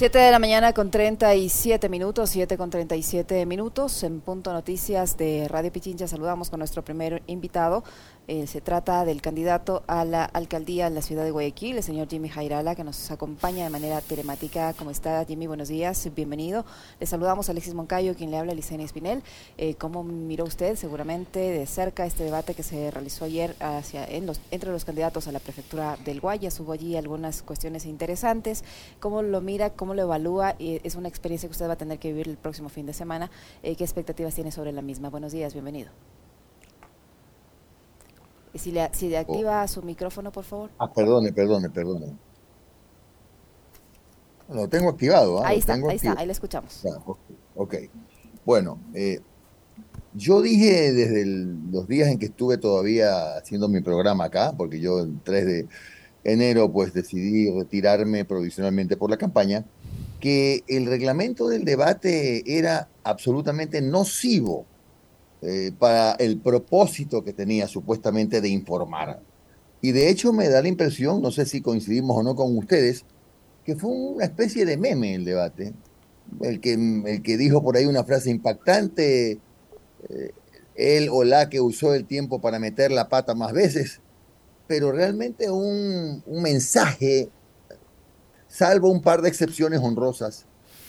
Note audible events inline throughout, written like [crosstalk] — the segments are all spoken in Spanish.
7 de la mañana con 37 minutos, 7 con 37 minutos. En Punto Noticias de Radio Pichincha saludamos con nuestro primer invitado. Eh, se trata del candidato a la alcaldía en la ciudad de Guayaquil, el señor Jimmy Jairala, que nos acompaña de manera telemática. ¿Cómo está, Jimmy? Buenos días, bienvenido. Le saludamos a Alexis Moncayo, quien le habla, Licenia Espinel. Eh, ¿Cómo miró usted seguramente de cerca este debate que se realizó ayer hacia, en los, entre los candidatos a la prefectura del Guayas? Hubo allí algunas cuestiones interesantes. ¿Cómo lo mira? ¿Cómo lo evalúa? Es una experiencia que usted va a tener que vivir el próximo fin de semana. Eh, ¿Qué expectativas tiene sobre la misma? Buenos días, bienvenido. Si le, si le oh. activa su micrófono, por favor. Ah, perdone, perdone, perdone. Lo tengo activado. ¿ah? Ahí está, ahí está, ahí le escuchamos. ok. Bueno, eh, yo dije desde los días en que estuve todavía haciendo mi programa acá, porque yo el 3 de enero pues decidí retirarme provisionalmente por la campaña, que el reglamento del debate era absolutamente nocivo eh, para el propósito que tenía supuestamente de informar. Y de hecho me da la impresión, no sé si coincidimos o no con ustedes, que fue una especie de meme el debate. El que, el que dijo por ahí una frase impactante, eh, él o la que usó el tiempo para meter la pata más veces, pero realmente un, un mensaje, salvo un par de excepciones honrosas,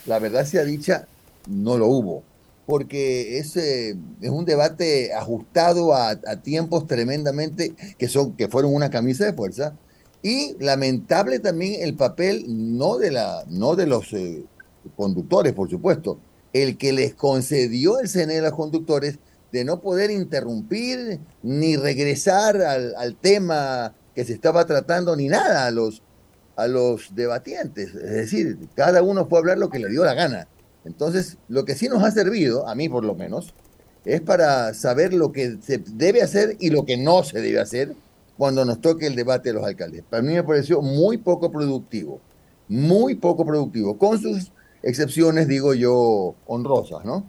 la verdad sea dicha, no lo hubo porque es, es un debate ajustado a, tiempos tremendamente que, son, que fueron una camisa de fuerza. Y lamentable también el papel, no de, la, no de los eh, conductores, por supuesto, el que les concedió el CNE a los conductores de no poder interrumpir ni regresar al, al tema que se estaba tratando ni nada a los, a los debatientes. Es decir, cada uno a hablar lo que le dio la gana. Entonces, lo que sí nos ha servido, a mí por lo menos, es para saber lo que se debe hacer y lo que no se debe hacer cuando nos toque el debate de los alcaldes. Para mí me pareció muy poco productivo, muy poco productivo, con sus excepciones, digo yo, honrosas, ¿no?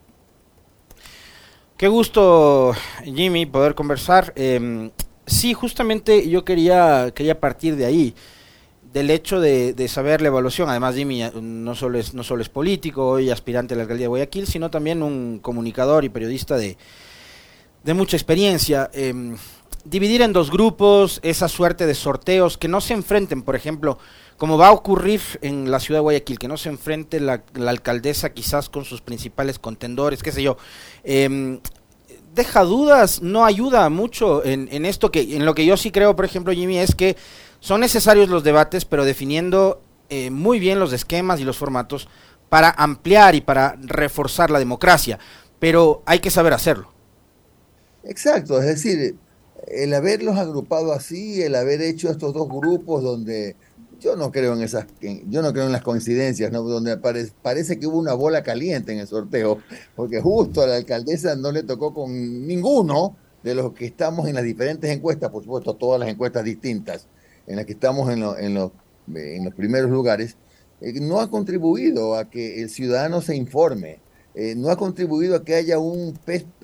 Qué gusto, Jimmy, poder conversar. Em, sí, justamente yo quería, quería partir de ahí del hecho de, saber la evaluación. Además, Jimmy no solo es, no solo es político y aspirante a la alcaldía de Guayaquil, sino también un comunicador y periodista de, de mucha experiencia. Em, dividir en dos grupos esa suerte de sorteos que no se enfrenten, por ejemplo, como va a ocurrir en la ciudad de Guayaquil, que no se enfrente la, alcaldesa quizás con sus principales contendores, qué sé yo. Em, deja dudas, no ayuda mucho en, en esto que, en lo que yo sí creo, por ejemplo, Jimmy, es que son necesarios los debates, pero definiendo eh, muy bien los esquemas y los formatos para ampliar y para reforzar la democracia, pero hay que saber hacerlo. Exacto, es decir, el haberlos agrupado así, el haber hecho estos dos grupos donde yo no creo en esas, yo no creo en las coincidencias, ¿no? donde parece que hubo una bola caliente en el sorteo, porque justo a la alcaldesa no le tocó con ninguno de los que estamos en las diferentes encuestas, por supuesto todas las encuestas distintas, en la que estamos en, en, los, en los primeros lugares, eh, no ha contribuido a que el ciudadano se informe, eh, no ha contribuido a que haya, un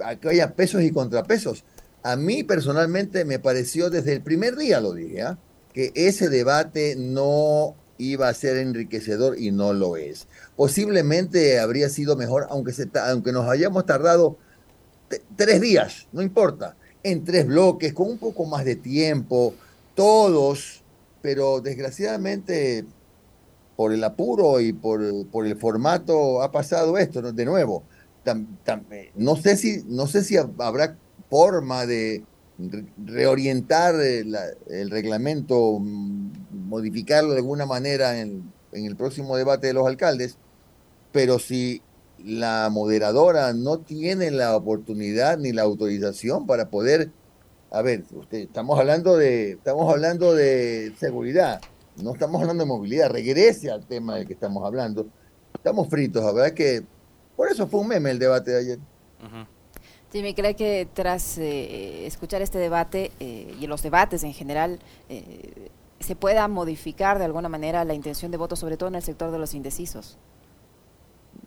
a que haya pesos y contrapesos. A mí personalmente me pareció desde el primer día, lo dije, ¿ah? que ese debate no iba a ser enriquecedor y no lo es. Posiblemente habría sido mejor, aunque, se, aunque nos hayamos tardado tres días, no importa, en tres bloques, con un poco más de tiempo, todos, pero desgraciadamente por el apuro y por, el formato ha pasado esto, de nuevo. no, sé si, no sé si habrá forma de reorientar el, reglamento, mm, modificarlo de alguna manera en, en el próximo debate de los alcaldes, pero si la moderadora no tiene la oportunidad ni la autorización para poder a ver, usted, estamos hablando de, estamos hablando de seguridad, no estamos hablando de movilidad, regrese al tema del que estamos hablando. Estamos fritos, la verdad que por eso fue un meme el debate de ayer. Jimmy, ¿cree que tras eh, escuchar este debate eh, y los debates en general, eh, se pueda modificar de alguna manera la intención de voto, sobre todo en el sector de los indecisos?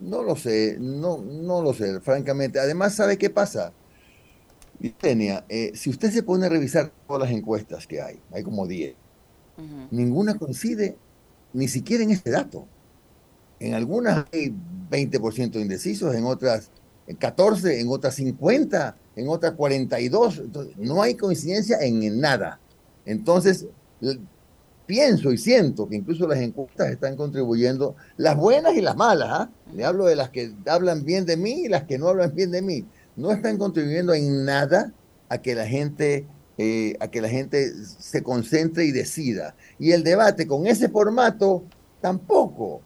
No lo sé, no, no lo sé, francamente. Además, ¿sabe qué pasa? Eh, si usted se pone a revisar todas las encuestas que hay, hay como 10, ninguna coincide ni siquiera en este dato. En algunas hay 20% indecisos, en otras 14, en otras 50, en otras 42. Entonces, no hay coincidencia en nada. Entonces, pienso y siento que incluso las encuestas están contribuyendo, las buenas y las malas. ¿ah? Le hablo de las que hablan bien de mí y las que no hablan bien de mí. No están contribuyendo en nada a que la gente, eh, a que la gente se concentre y decida. Y el debate con ese formato tampoco,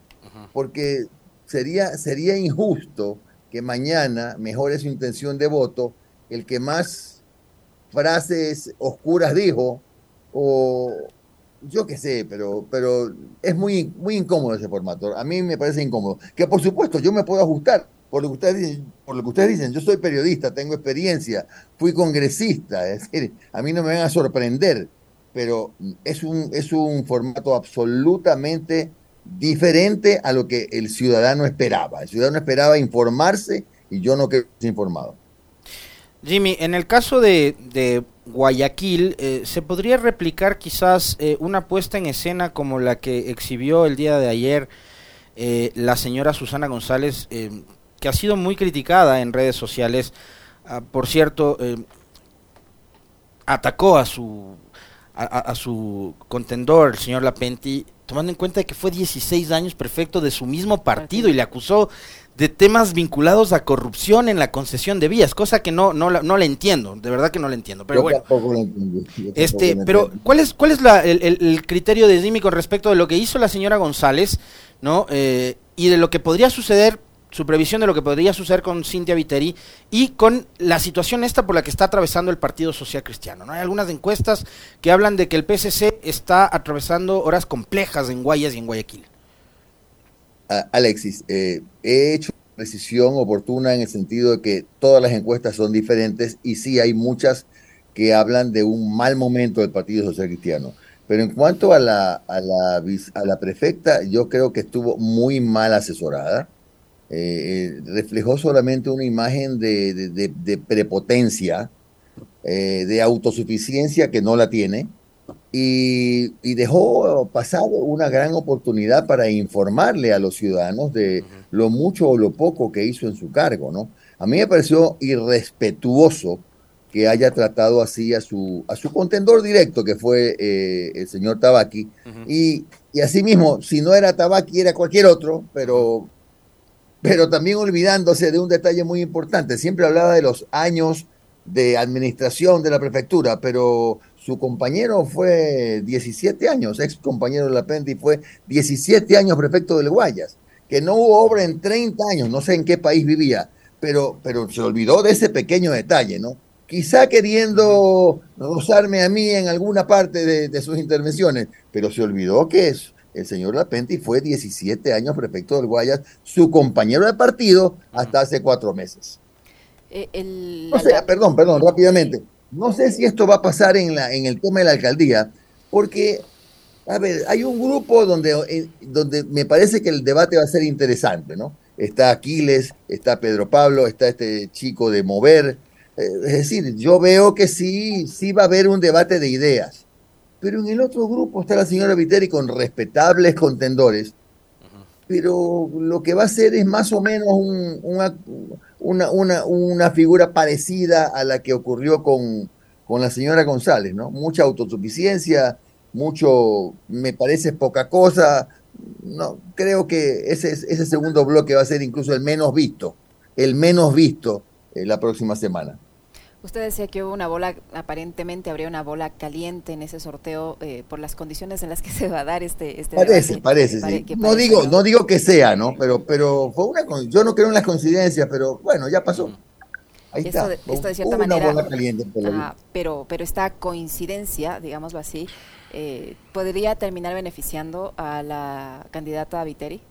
porque sería, sería injusto que mañana mejore su intención de voto el que más frases oscuras dijo o yo qué sé, pero, pero es muy, muy incómodo ese formato. A mí me parece incómodo. Que por supuesto yo me puedo ajustar por lo que ustedes dicen. Yo soy periodista, tengo experiencia, fui congresista, es decir, a mí no me van a sorprender, pero es un, es un formato absolutamente diferente a lo que el ciudadano esperaba. El ciudadano esperaba informarse y yo no quedo informado. Jimmy, en el caso de, Guayaquil, eh, ¿se podría replicar quizás eh, una puesta en escena como la que exhibió el día de ayer eh, la señora Susana González, que ha sido muy criticada en redes sociales? Ah, por cierto, atacó a su, a, su contendor, el señor Lapenti, tomando en cuenta que fue 16 años prefecto de su mismo partido y le acusó de temas vinculados a corrupción en la concesión de vías, cosa que no no no le entiendo, de verdad que no le entiendo, pero bueno. este, pero ¿cuál es cuál es la, el, criterio de Dimi con respecto de lo que hizo la señora González, no eh, y de lo que podría suceder su previsión de lo que podría suceder con Cintia Viteri y con la situación esta por la que está atravesando el Partido Social Cristiano. ¿no? Hay algunas encuestas que hablan de que el PSC está atravesando horas complejas en Guayas y en Guayaquil. Alexis, eh, he hecho una decisión oportuna en el sentido de que todas las encuestas son diferentes y sí hay muchas que hablan de un mal momento del Partido Social Cristiano. Pero en cuanto a la, a la, a la prefecta, yo creo que estuvo muy mal asesorada eh, reflejó solamente una imagen de, prepotencia, eh, de autosuficiencia que no la tiene, y, dejó pasar una gran oportunidad para informarle a los ciudadanos de lo mucho o lo poco que hizo en su cargo, ¿no? A mí me pareció irrespetuoso que haya tratado así a su, a su contendor directo, que fue eh, el señor Tabaki, y, y asimismo, si no era Tabaki, era cualquier otro, pero pero también olvidándose de un detalle muy importante. Siempre hablaba de los años de administración de la prefectura, pero su compañero fue 17 años, ex compañero de la Pendi, fue 17 años prefecto del Guayas, que no hubo obra en 30 años, no sé en qué país vivía, pero, pero se olvidó de ese pequeño detalle, ¿no? Quizá queriendo rozarme a mí en alguna parte de, de sus intervenciones, pero se olvidó que es el señor Lapenti fue 17 años prefecto del Guayas, su compañero de partido hasta hace cuatro meses. Eh, o sea, perdón, perdón, rápidamente. No sé si esto va a pasar en, la, en el tema de la alcaldía, porque, a ver, hay un grupo donde, eh, donde me parece que el debate va a ser interesante, ¿no? Está Aquiles, está Pedro Pablo, está este chico de Mover. Eh, es decir, yo veo que sí, sí va a haber un debate de ideas pero en el otro grupo está la señora Viteri con respetables contendores, pero lo que va a ser es más o menos una, una, una, figura parecida a la que ocurrió con, con la señora González, ¿no? Mucha autosuficiencia, mucho, me parece poca cosa, no, creo que ese, ese segundo bloque va a ser incluso el menos visto, el menos visto eh, la próxima semana. Usted decía que hubo una bola, aparentemente habría una bola caliente en ese sorteo eh, por las condiciones en las que [laughs] se va a dar este, este Parece, parece, sí. no digo, ¿no? digo que sea, ¿no? Pero, pero fue una, yo no creo en las coincidencias, pero bueno, ya pasó. Ahí está. Esto de cierta manera. Bola caliente pero, pero esta coincidencia, digámoslo así, eh, podría terminar beneficiando a la candidata Viteri.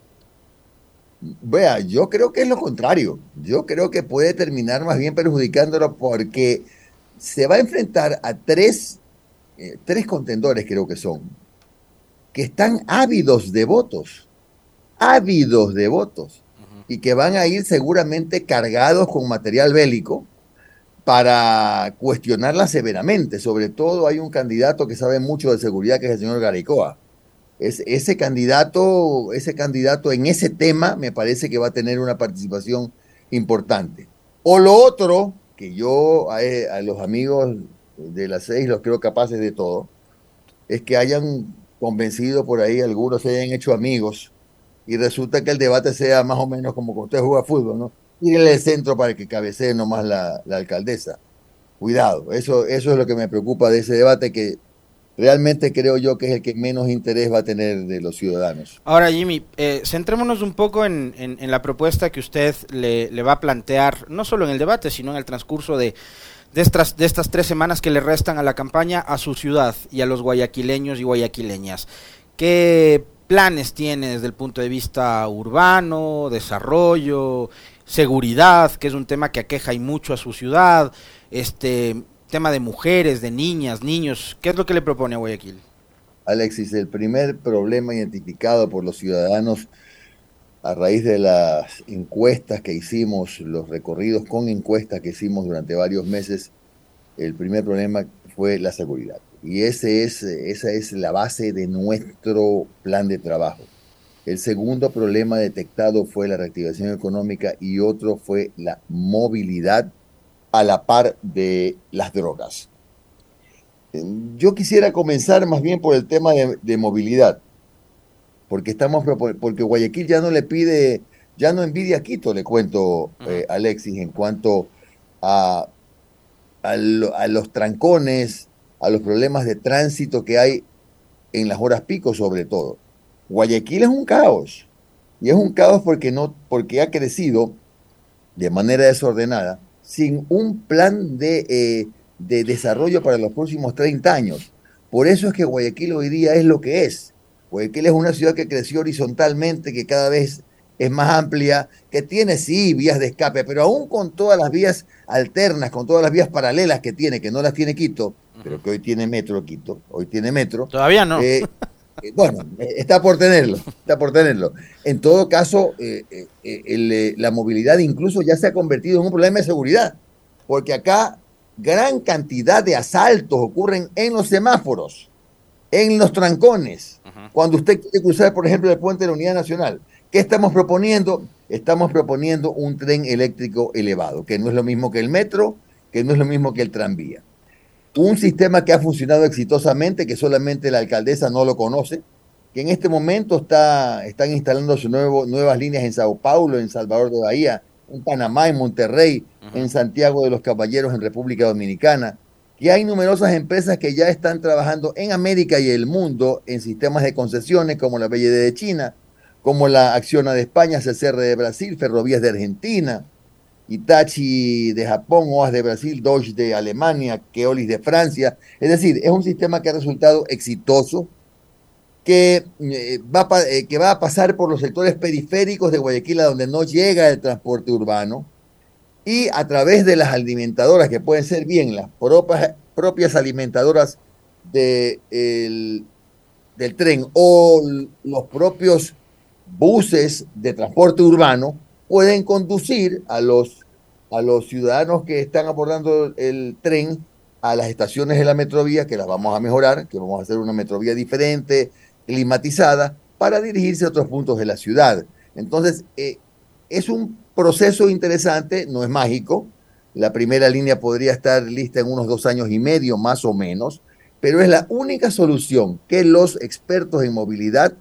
Vea, yo creo que es lo contrario. Yo creo que puede terminar más bien perjudicándolo porque se va a enfrentar a tres, eh, tres contendores, creo que son, que están ávidos de votos, ávidos de votos, y que van a ir seguramente cargados con material bélico para cuestionarla severamente. Sobre todo hay un candidato que sabe mucho de seguridad, que es el señor Garicoa Es, ese candidato, ese candidato en ese tema me parece que va a tener una participación importante. O lo otro, que yo a, a los amigos de las seis los creo capaces de todo, es que hayan convencido por ahí, algunos se hayan hecho amigos y resulta que el debate sea más o menos como cuando usted juega fútbol, ¿no? Ir el centro para que cabecee nomás la, la alcaldesa. Cuidado, eso, eso es lo que me preocupa de ese debate que realmente creo yo que es el que menos interés va a tener de los ciudadanos. Ahora, Jimmy, eh, centrémonos un poco en, en, la propuesta que usted le, le, va a plantear, no solo en el debate, sino en el transcurso de, de, estas, de estas tres semanas que le restan a la campaña a su ciudad y a los guayaquileños y guayaquileñas. ¿Qué planes tiene desde el punto de vista urbano, desarrollo, seguridad, que es un tema que aqueja y mucho a su ciudad, este tema de mujeres, de niñas, niños, ¿qué es lo que le propone a Guayaquil? Alexis, el primer problema identificado por los ciudadanos a raíz de las encuestas que hicimos, los recorridos con encuestas que hicimos durante varios meses, el primer problema fue la seguridad. Y ese es, esa es la base de nuestro plan de trabajo. El segundo problema detectado fue la reactivación económica y otro fue la movilidad a la par de las drogas. Yo quisiera comenzar más bien por el tema de, movilidad, porque estamos porque Guayaquil ya no le pide, ya no envidia a Quito, le cuento eh, Alexis, en cuanto a, a los trancones, a los problemas de tránsito que hay en las horas pico sobre todo. Guayaquil es un caos. Y es un caos porque, no, porque ha crecido de manera desordenada sin un plan de, eh, de desarrollo para los próximos 30 años. Por eso es que Guayaquil hoy día es lo que es. Guayaquil es una ciudad que creció horizontalmente, que cada vez es más amplia, que tiene sí vías de escape, pero aún con todas las vías alternas, con todas las vías paralelas que tiene, que no las tiene Quito, pero que hoy tiene metro Quito, hoy tiene metro. Todavía no. Eh, [laughs] bueno, eh, está por tenerlo, está por tenerlo. En todo caso, la movilidad incluso ya se ha convertido en un problema de seguridad, porque acá gran cantidad de asaltos ocurren en los semáforos, en los trancones, cuando usted quiere cruzar, por ejemplo, el puente de la Unidad Nacional. ¿Qué estamos proponiendo? Estamos proponiendo un tren eléctrico elevado, que no es lo mismo que el metro, que no es lo mismo que el tranvía un sistema que ha funcionado exitosamente, que solamente la alcaldesa no lo conoce, que en este momento está, están instalando sus nuevo, nuevas líneas en Sao Paulo, en Salvador de Bahía, en Panamá, en Monterrey, en Santiago de los Caballeros, en República Dominicana, que hay numerosas empresas que ya están trabajando en América y el mundo en sistemas de concesiones como la BLD de China, como la Acciona de España, CCR de Brasil, Ferrovías de Argentina, Itachi de Japón, OAS de Brasil, Dodge de Alemania, Keolis de Francia. Es decir, es un sistema que ha resultado exitoso, que, eh, va, eh, que va a pasar por los sectores periféricos de Guayaquil, donde no llega el transporte urbano, y a través de las alimentadoras, que pueden ser bien las propias, propias alimentadoras de, del tren o los propios buses de transporte urbano, pueden conducir a los, a los ciudadanos que están abordando el tren a las estaciones de la metrovía, que las vamos a mejorar, que vamos a hacer una metrovía diferente, climatizada, para dirigirse a otros puntos de la ciudad. Entonces, eh, es un proceso interesante, no es mágico. La primera línea podría estar lista en unos dos años y medio, más o menos, pero es la única solución que los expertos en movilidad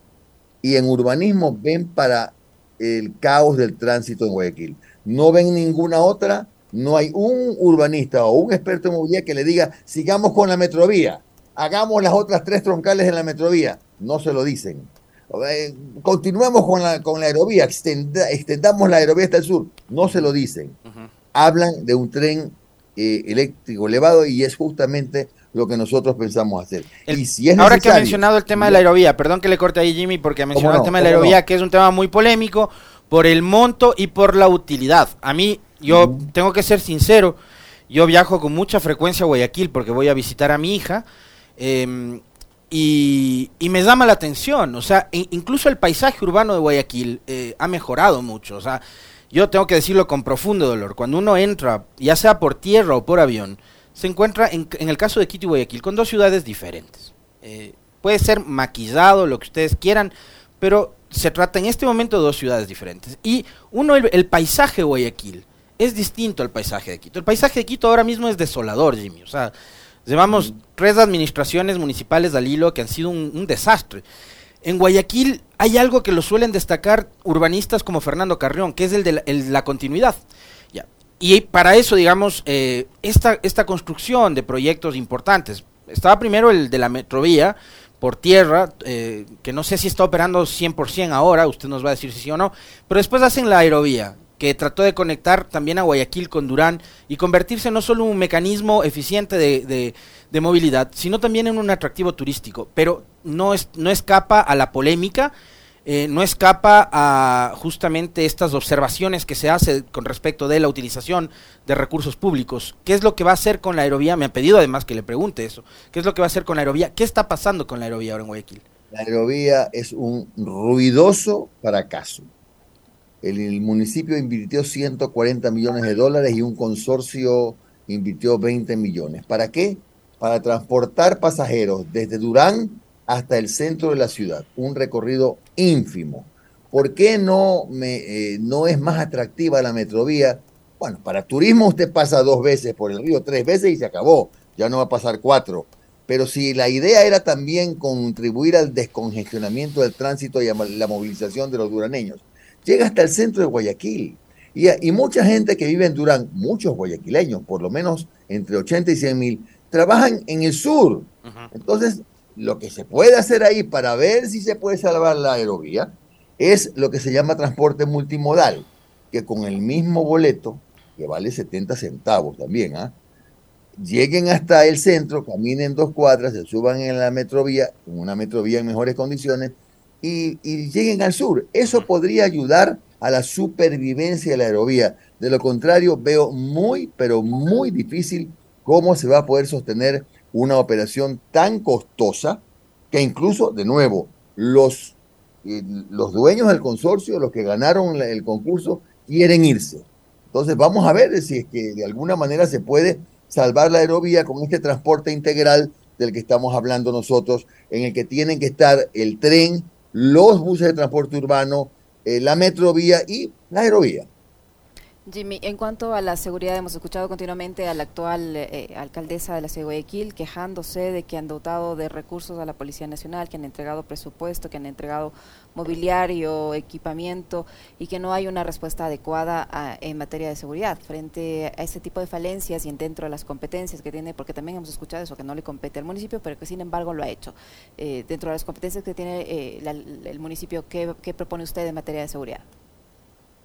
y en urbanismo ven para el caos del tránsito en Guayaquil. No ven ninguna otra, no hay un urbanista o un experto en movilidad que le diga, sigamos con la metrovía, hagamos las otras tres troncales en la metrovía. No se lo dicen. Eh, continuemos con la, con la aerovía, extendamos la aerovía hasta el sur. No se lo dicen. Hablan de un tren eh, eléctrico elevado y es justamente lo que nosotros pensamos hacer. y si es ahora que ha mencionado el tema de la aerovía, perdón que le corte ahí Jimmy, porque ha mencionado el tema de la aerovía, que es un tema muy polémico por el monto y por la utilidad. A mí, yo tengo que ser sincero, yo viajo con mucha frecuencia a Guayaquil porque voy a visitar a mi hija. Em, y, me llama la atención, o sea, incluso el paisaje urbano de Guayaquil eh, ha mejorado mucho, o sea, yo tengo que decirlo con profundo dolor, cuando uno entra, ya sea por tierra o por avión, se encuentra, en, el caso de Quito y Guayaquil, con dos ciudades diferentes. Eh, puede ser maquillado, lo que ustedes quieran, pero se trata en este momento de dos ciudades diferentes. Y uno, el, paisaje de Guayaquil es distinto al paisaje de Quito. El paisaje de Quito ahora mismo es desolador, Jimmy. O sea, llevamos tres administraciones municipales al hilo que han sido un, desastre. En Guayaquil hay algo que lo suelen destacar urbanistas como Fernando Carrión, que es el de la, continuidad. Y para eso, digamos, eh, esta, esta construcción de proyectos importantes, estaba primero el de la metrovía, por tierra, eh, que no sé si está operando 100% ahora, usted nos va a decir si sí o no, pero después hacen la aerovía, que trató de conectar también a Guayaquil con Durán y convertirse no solo en un mecanismo eficiente de, de, movilidad, sino también en un atractivo turístico, pero no, es, no escapa a la polémica eh, no escapa a justamente estas observaciones que se hace con respecto de la utilización de recursos públicos. ¿Qué es lo que va a hacer con la aerovía? Me ha pedido además que le pregunte eso. ¿Qué es lo que va a hacer con la aerovía? ¿Qué está pasando con la aerovía ahora en Guayaquil? La aerovía es un ruidoso fracaso. El, el municipio invirtió 140 millones de dólares y un consorcio invirtió 20 millones. ¿Para qué? Para transportar pasajeros desde Durán hasta el centro de la ciudad, un recorrido ínfimo. ¿Por qué no, me, eh, no es más atractiva la metrovía? Bueno, para turismo usted pasa dos veces por el río, tres veces y se acabó, ya no va a pasar cuatro. Pero si la idea era también contribuir al descongestionamiento del tránsito y a la movilización de los duraneños, llega hasta el centro de Guayaquil. Y, y mucha gente que vive en Durán, muchos guayaquileños, por lo menos entre 80 y 100 mil, trabajan en el sur. Entonces, lo que se puede hacer ahí para ver si se puede salvar la aerovía es lo que se llama transporte multimodal, que con el mismo boleto, que vale 70 centavos también, ¿ah? lleguen hasta el centro, caminen dos cuadras, se suban en la metrovía, en una metrovía en mejores condiciones, y, y lleguen al sur. Eso podría ayudar a la supervivencia de la aerovía. De lo contrario, veo muy, pero muy difícil cómo se va a poder sostener una operación tan costosa que incluso, de nuevo, los, eh, los dueños del consorcio, los que ganaron el concurso, quieren irse. Entonces vamos a ver si es que de alguna manera se puede salvar la aerovía con este transporte integral del que estamos hablando nosotros, en el que tienen que estar el tren, los buses de transporte urbano, eh, la metrovía y la aerovía. Jimmy, en cuanto a la seguridad, hemos escuchado continuamente a la actual eh, alcaldesa de la ciudad de Guayaquil quejándose de que han dotado de recursos a la Policía Nacional, que han entregado presupuesto, que han entregado mobiliario, equipamiento y que no hay una respuesta adecuada en materia de seguridad frente a ese tipo de falencias y dentro de las competencias que tiene, porque también hemos escuchado eso, que no le compete al municipio, pero que sin embargo lo ha hecho. Eh, dentro de las competencias que tiene eh, el municipio, ¿qué propone usted en materia de seguridad?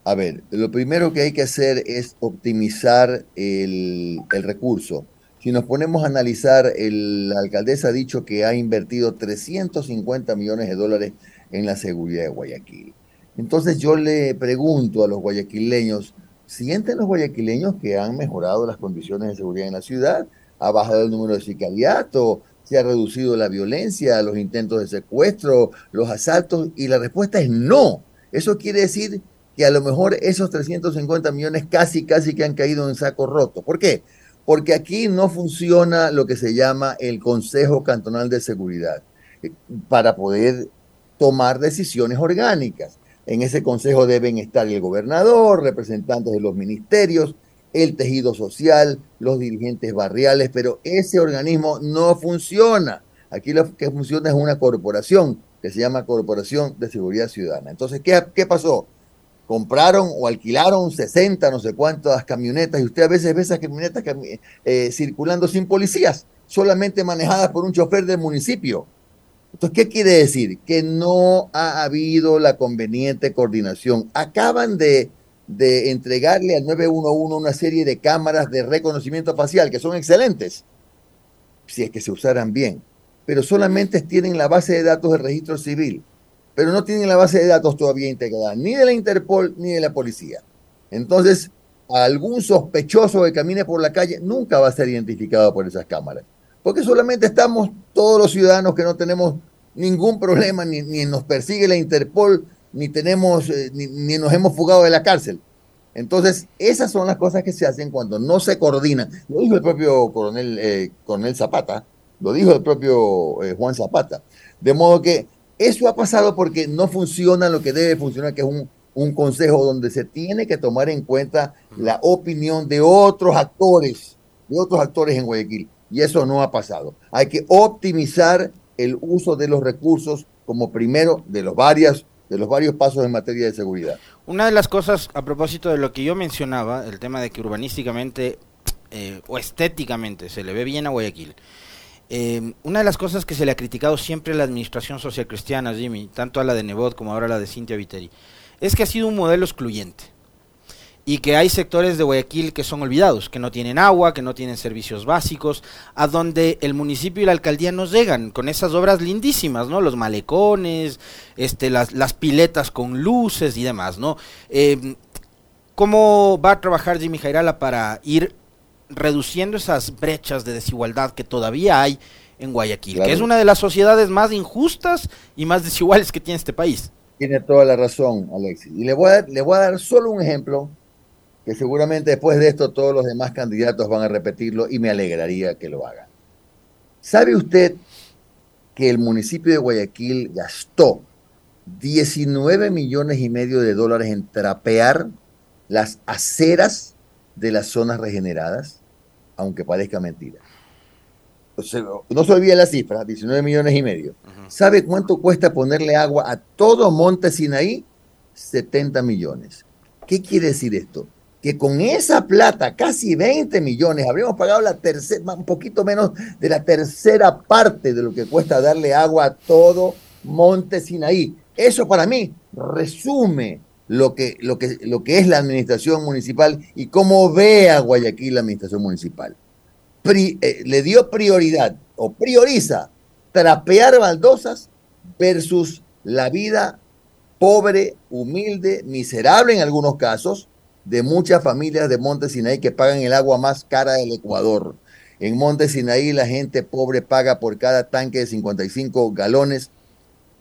A ver, lo primero que hay que hacer es optimizar el, recurso. Si nos ponemos a analizar, el, la alcaldesa ha dicho que ha invertido 350 millones de dólares en la seguridad de Guayaquil. Entonces yo le pregunto a los guayaquileños, ¿sienten los guayaquileños que han mejorado las condiciones de seguridad en la ciudad? ¿Ha bajado el número de sicariato? ¿Se ha reducido la violencia, los intentos de secuestro, los asaltos? Y la respuesta es no. Eso quiere decir que a lo mejor esos 350 millones casi, casi que han caído en saco roto. ¿Por qué? Porque aquí no funciona lo que se llama el Consejo Cantonal de Seguridad eh, para poder tomar decisiones orgánicas. En ese consejo deben estar el gobernador, representantes de los ministerios, el tejido social, los dirigentes barriales, pero ese organismo no funciona. Aquí lo que funciona es una corporación que se llama Corporación de Seguridad Ciudadana. Entonces, ¿qué, qué pasó? Compraron o alquilaron 60, no sé cuántas camionetas, y usted a veces ve esas camionetas eh, circulando sin policías, solamente manejadas por un chofer del municipio. Entonces, ¿qué quiere decir? Que no ha habido la conveniente coordinación. Acaban de, de entregarle al 911 una serie de cámaras de reconocimiento facial que son excelentes, si es que se usaran bien, pero solamente tienen la base de datos del registro civil pero no tienen la base de datos todavía integrada, ni de la Interpol ni de la policía. Entonces, algún sospechoso que camine por la calle nunca va a ser identificado por esas cámaras, porque solamente estamos todos los ciudadanos que no tenemos ningún problema, ni, nos persigue la Interpol, ni, tenemos, eh, ni, nos hemos fugado de la cárcel. Entonces, esas son las cosas que se hacen cuando no se coordinan. Lo dijo el propio coronel, eh, coronel Zapata, Lo dijo el propio eh, Juan Zapata. De modo que eso ha pasado porque no funciona lo que debe funcionar, que es un, un consejo donde se tiene que tomar en cuenta la opinión de otros actores, de otros actores en Guayaquil. Y eso no ha pasado. Hay que optimizar el uso de los recursos como primero de los varios, de los varios pasos en materia de seguridad. Una de las cosas, a propósito de lo que yo mencionaba, el tema de que urbanísticamente eh, o estéticamente se le ve bien a Guayaquil, eh, una de las cosas que se le ha criticado siempre a la administración social cristiana, Jimmy, tanto a la de Nebot como ahora a la de Cintia Viteri, es que ha sido un modelo excluyente y que hay sectores de Guayaquil que son olvidados, que no tienen agua, que no tienen servicios básicos, a donde el municipio y la alcaldía nos llegan con esas obras lindísimas, ¿no? Los malecones, este, las, las piletas con luces y demás, ¿no? Eh, ¿Cómo va a trabajar Jimmy Jairala para ir reduciendo esas brechas de desigualdad que todavía hay en Guayaquil, Claro. que es una de las sociedades más injustas y más desiguales que tiene este país? Tiene toda la razón, Alexis. Y le voy, a, dar- le voy a dar solo un ejemplo, que seguramente después de esto todos los demás candidatos van a repetirlo y me alegraría que lo hagan. ¿Sabe usted que el municipio de Guayaquil gastó 19 millones y medio de dólares en trapear las aceras de las zonas regeneradas? Aunque parezca mentira. O sea, no se olvide la cifra, 19 millones y medio. ¿Sabe cuánto cuesta ponerle agua a todo Monte Sinaí? 70 millones. ¿Qué quiere decir esto? Que con esa plata, casi 20 millones, habríamos pagado la tercera, un poquito menos de la tercera parte de lo que cuesta darle agua a todo Monte Sinaí. Eso para mí resume lo que, lo que, lo que es la administración municipal y cómo ve a Guayaquil la administración municipal. Eh, le dio prioridad o prioriza trapear baldosas versus la vida pobre, humilde, miserable en algunos casos, de muchas familias de Monte Sinaí que pagan el agua más cara del Ecuador. En Monte Sinaí la gente pobre paga por cada tanque de 55 galones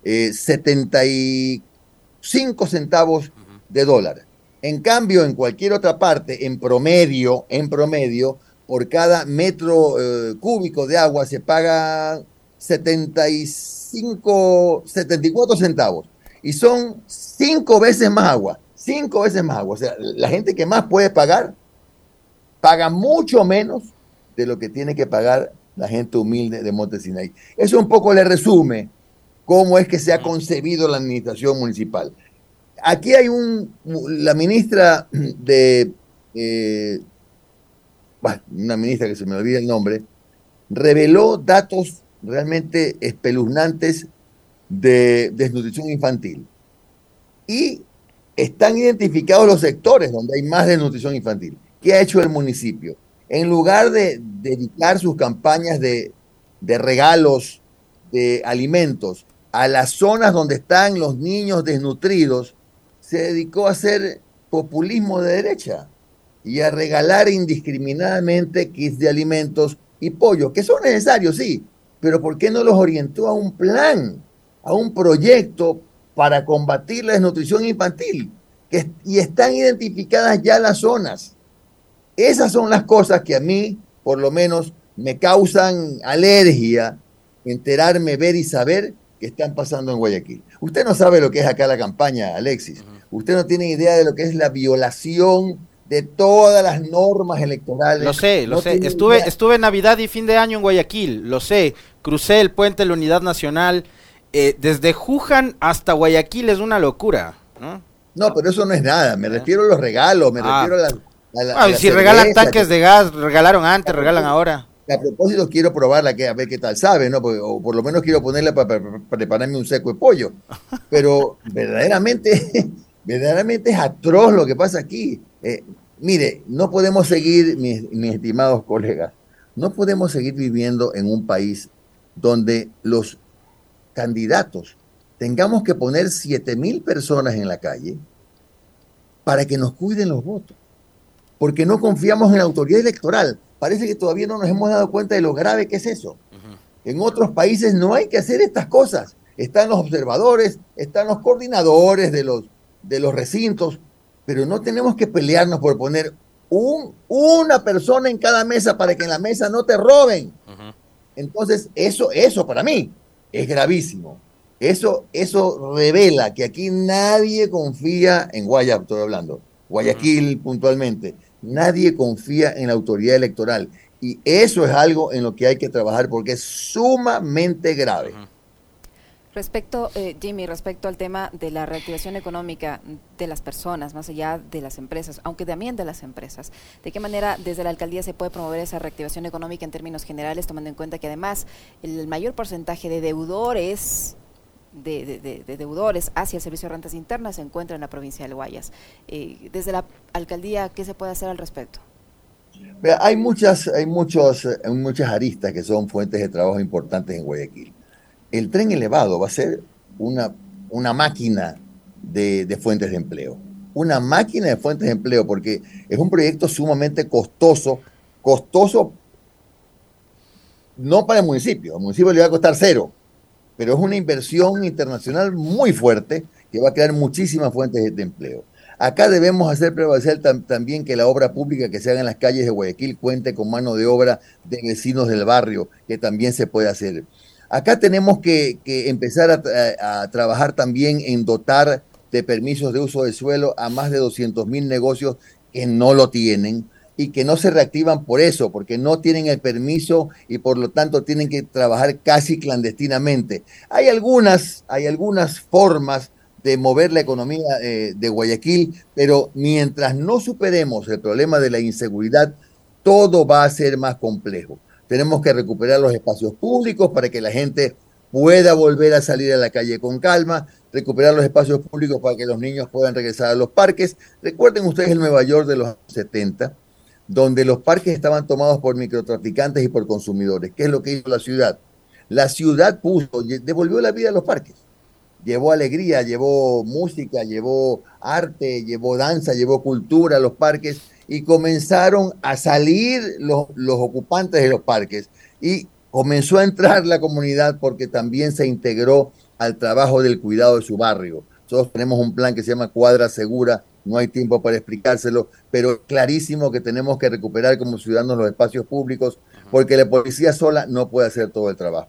eh, 75 centavos de dólar. En cambio, en cualquier otra parte, en promedio, en promedio, por cada metro eh, cúbico de agua se paga 75, 74 centavos. Y son cinco veces más agua, cinco veces más agua. O sea, la gente que más puede pagar, paga mucho menos de lo que tiene que pagar la gente humilde de Monte Sinaí. Eso un poco le resume cómo es que se ha concebido la administración municipal. Aquí hay un, la ministra de, eh, una ministra que se me olvida el nombre, reveló datos realmente espeluznantes de desnutrición infantil. Y están identificados los sectores donde hay más desnutrición infantil. ¿Qué ha hecho el municipio? En lugar de dedicar sus campañas de regalos de alimentos a las zonas donde están los niños desnutridos, se dedicó a hacer populismo de derecha y a regalar indiscriminadamente kits de alimentos y pollo, que son necesarios, sí, pero ¿por qué no los orientó a un plan, a un proyecto para combatir la desnutrición infantil? Que, y están identificadas ya las zonas. Esas son las cosas que a mí, por lo menos, me causan alergia enterarme, ver y saber que están pasando en Guayaquil. Usted no sabe lo que es acá la campaña, Alexis. Usted no tiene idea de lo que es la violación de todas las normas electorales. Lo sé, lo No sé. Estuve, idea. estuve Navidad y fin de año en Guayaquil, lo sé. Crucé el puente de la Unidad Nacional. Eh, desde Juján hasta Guayaquil es una locura, ¿no? No, pero eso no es nada. Me refiero a los regalos, me Ah. refiero a la. a la- Ah, a la si regalan tanques que- de gas, regalaron antes, regalan ahora. A propósito, quiero probarla, que a ver qué tal sabe, ¿no? O por lo menos quiero ponerla para, prepararme un seco de pollo. Pero [laughs] verdaderamente, [laughs] verdaderamente es atroz lo que pasa aquí. Eh, mire, no podemos seguir, mis, mis estimados colegas, no podemos seguir viviendo en un país donde los candidatos tengamos que poner 7 mil personas en la calle para que nos cuiden los votos. Porque no confiamos en la autoridad electoral. Parece que todavía no nos hemos dado cuenta de lo grave que es eso. En otros países no hay que hacer estas cosas. Están los observadores, están los coordinadores de los, de los recintos, pero no tenemos que pelearnos por poner un, una persona en cada mesa para que en la mesa no te roben. Entonces, eso, eso para mí es gravísimo. Eso, eso revela que aquí nadie confía en Guayaquil, estoy hablando, Guayaquil puntualmente, nadie confía en la autoridad electoral. Y eso es algo en lo que hay que trabajar porque es sumamente grave. Respecto, eh, Jimmy, respecto al tema de la reactivación económica de las personas, más allá de las empresas, aunque también de las empresas, ¿de qué manera desde la alcaldía se puede promover esa reactivación económica en términos generales, tomando en cuenta que además el mayor porcentaje de deudores de, deudores hacia el Servicio de Rentas Internas se encuentra en la provincia del Guayas. Eh, desde la alcaldía, ¿qué se puede hacer al respecto? Hay muchas, hay muchos, hay muchas aristas que son fuentes de trabajo importantes en Guayaquil. El tren elevado va a ser una, una máquina de, de fuentes de empleo. Una máquina de fuentes de empleo, porque es un proyecto sumamente costoso, costoso no para el municipio, al municipio le va a costar cero, pero es una inversión internacional muy fuerte que va a crear muchísimas fuentes de empleo. Acá debemos hacer prevalecer también que la obra pública que se haga en las calles de Guayaquil cuente con mano de obra de vecinos del barrio, que también se puede hacer. Acá tenemos que, empezar a, trabajar también en dotar de permisos de uso de suelo a más de 200 mil negocios que no lo tienen y que no se reactivan por eso, porque no tienen el permiso y por lo tanto tienen que trabajar casi clandestinamente. Hay algunas, hay algunas formas de mover la economía eh, de Guayaquil, pero mientras no superemos el problema de la inseguridad, todo va a ser más complejo. Tenemos que recuperar los espacios públicos para que la gente pueda volver a salir a la calle con calma, recuperar los espacios públicos para que los niños puedan regresar a los parques. Recuerden ustedes el Nueva York de los 70, donde los parques estaban tomados por microtraficantes y por consumidores. ¿Qué es lo que hizo la ciudad? La ciudad puso, devolvió la vida a los parques llevó alegría, llevó música, llevó arte, llevó danza, llevó cultura a los parques y comenzaron a salir los, ocupantes de los parques y comenzó a entrar la comunidad porque también se integró al trabajo del cuidado de su barrio. Nosotros tenemos un plan que se llama Cuadra Segura, no hay tiempo para explicárselo, pero clarísimo que tenemos que recuperar como ciudadanos los espacios públicos porque la policía sola no puede hacer todo el trabajo.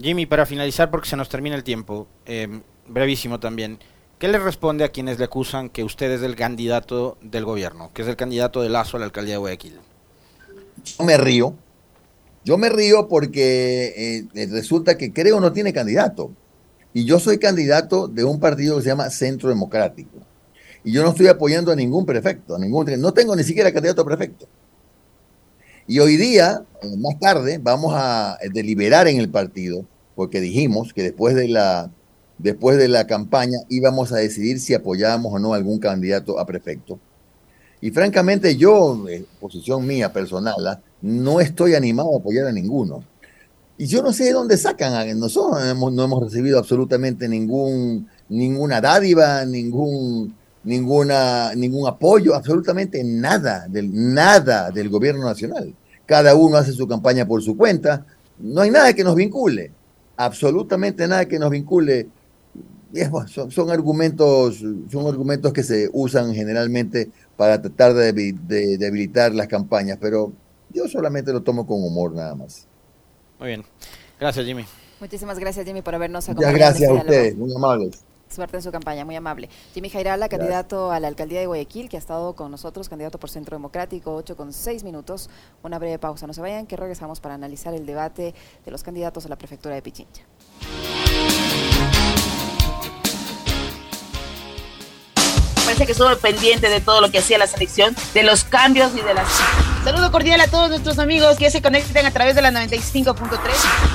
Jimmy, para finalizar, porque se nos termina el tiempo, em, brevísimo también, ¿qué le responde a quienes le acusan que usted es el candidato del gobierno, que es el candidato de Lazo a la alcaldía de Guayaquil? Yo me río. Yo me río porque eh, resulta que creo no tiene candidato. Y yo soy candidato de un partido que se llama Centro Democrático. Y yo no estoy apoyando a ningún prefecto, a ningún, no tengo ni siquiera candidato a prefecto. Y hoy día, eh, más tarde, vamos a eh, deliberar en el partido, porque dijimos que después de la, después de la campaña íbamos a decidir si apoyábamos o no algún candidato a prefecto. Y francamente yo, posición mía personal, ¿ah? no estoy animado a apoyar a ninguno. Y yo no sé de dónde sacan, nosotros no hemos, recibido absolutamente ningún, ninguna dádiva, ningún, ninguna, ningún apoyo, absolutamente nada, del, nada del gobierno nacional. Cada uno hace su campaña por su cuenta. No hay nada que nos vincule, absolutamente nada que nos vincule. son, argumentos, son argumentos que se usan generalmente para tratar de, debilitar las campañas, pero yo solamente lo tomo con humor nada más. Muy bien. Gracias, Jimmy. Muchísimas gracias, Jimmy, por habernos acompañado. Muchas gracias a este ustedes, muy amables. Suerte en su campaña, muy amable. Jimmy Jairala, candidato a la alcaldía de Guayaquil, que ha estado con nosotros, candidato por Centro Democrático, 8 con 6 minutos. Una breve pausa. No se vayan, que regresamos para analizar el debate de los candidatos a la prefectura de Pichincha. Parece que estuvo pendiente de todo lo que hacía la selección, de los cambios y de las. Saludo cordial a todos nuestros amigos que se conecten a través de la 95.3.